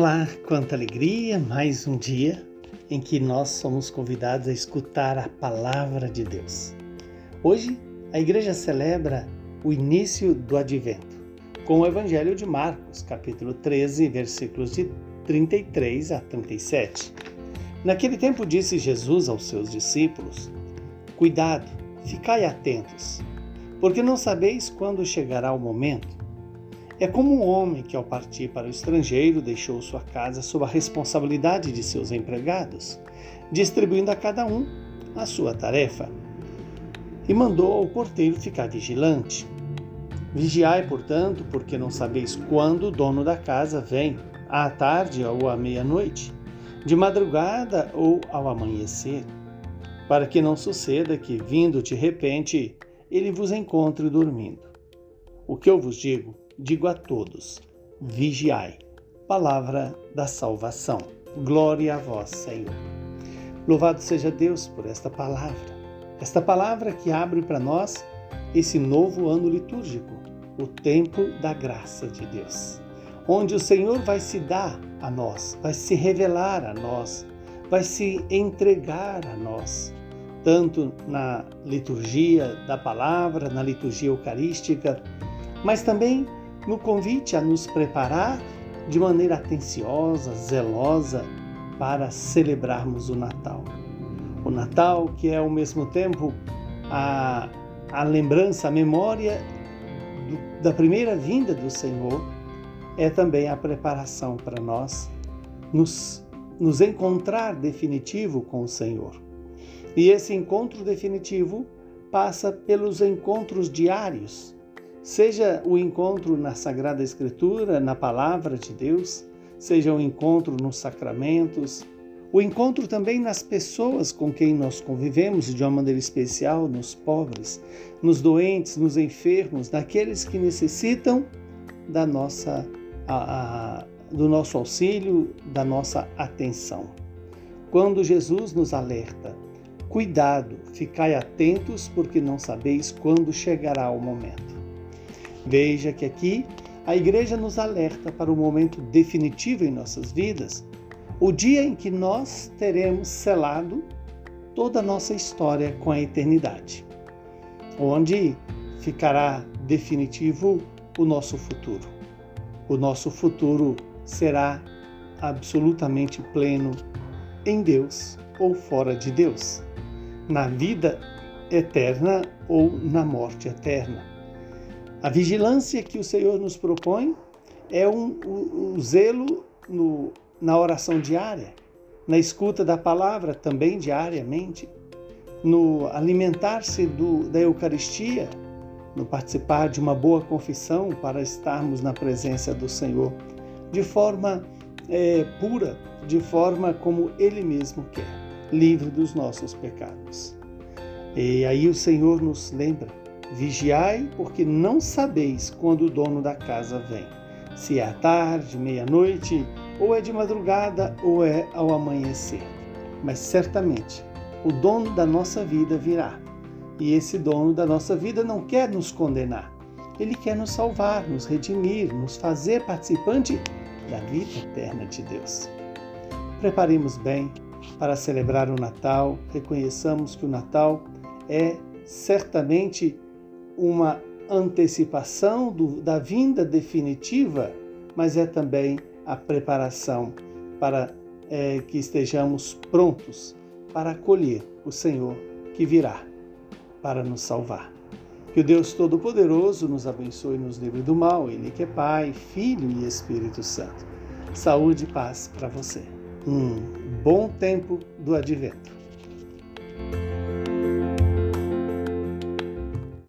Olá, quanta alegria! Mais um dia em que nós somos convidados a escutar a palavra de Deus. Hoje, a igreja celebra o início do advento com o Evangelho de Marcos, capítulo 13, versículos de 33 a 37. Naquele tempo disse Jesus aos seus discípulos: Cuidado, ficai atentos, porque não sabeis quando chegará o momento é como um homem que, ao partir para o estrangeiro, deixou sua casa sob a responsabilidade de seus empregados, distribuindo a cada um a sua tarefa. E mandou ao porteiro ficar vigilante. Vigiai, portanto, porque não sabeis quando o dono da casa vem, à tarde ou à meia-noite, de madrugada ou ao amanhecer, para que não suceda que, vindo de repente, ele vos encontre dormindo. O que eu vos digo, digo a todos: vigiai. Palavra da salvação. Glória a vós, Senhor. Louvado seja Deus por esta palavra. Esta palavra que abre para nós esse novo ano litúrgico, o tempo da graça de Deus, onde o Senhor vai se dar a nós, vai se revelar a nós, vai se entregar a nós, tanto na liturgia da palavra, na liturgia eucarística, mas também no convite a nos preparar de maneira atenciosa, zelosa, para celebrarmos o Natal. O Natal, que é ao mesmo tempo a, a lembrança, a memória do, da primeira vinda do Senhor, é também a preparação para nós nos, nos encontrar definitivo com o Senhor. E esse encontro definitivo passa pelos encontros diários Seja o encontro na Sagrada Escritura, na Palavra de Deus, seja o encontro nos sacramentos, o encontro também nas pessoas com quem nós convivemos de uma maneira especial, nos pobres, nos doentes, nos enfermos, naqueles que necessitam da nossa, a, a, do nosso auxílio, da nossa atenção. Quando Jesus nos alerta, cuidado, ficai atentos, porque não sabeis quando chegará o momento. Veja que aqui a igreja nos alerta para o momento definitivo em nossas vidas, o dia em que nós teremos selado toda a nossa história com a eternidade, onde ficará definitivo o nosso futuro. O nosso futuro será absolutamente pleno em Deus ou fora de Deus, na vida eterna ou na morte eterna. A vigilância que o Senhor nos propõe é um, zelo no, na oração diária, na escuta da palavra também diariamente, no alimentar-se da Eucaristia, no participar de uma boa confissão para estarmos na presença do Senhor de forma é, pura, de forma como Ele mesmo quer, livre dos nossos pecados. E aí o Senhor nos lembra Vigiai, porque não sabeis quando o dono da casa vem. Se é à tarde, meia-noite, ou é de madrugada, ou é ao amanhecer. Mas certamente o dono da nossa vida virá. E esse dono da nossa vida não quer nos condenar. Ele quer nos salvar, nos redimir, nos fazer participante da vida eterna de Deus. Preparemos bem para celebrar o Natal, reconheçamos que o Natal é certamente uma antecipação do, da vinda definitiva, mas é também a preparação para é, que estejamos prontos para acolher o Senhor que virá para nos salvar. Que o Deus Todo-Poderoso nos abençoe e nos livre do mal, Ele que é Pai, Filho e Espírito Santo. Saúde e paz para você. Um bom tempo do advento.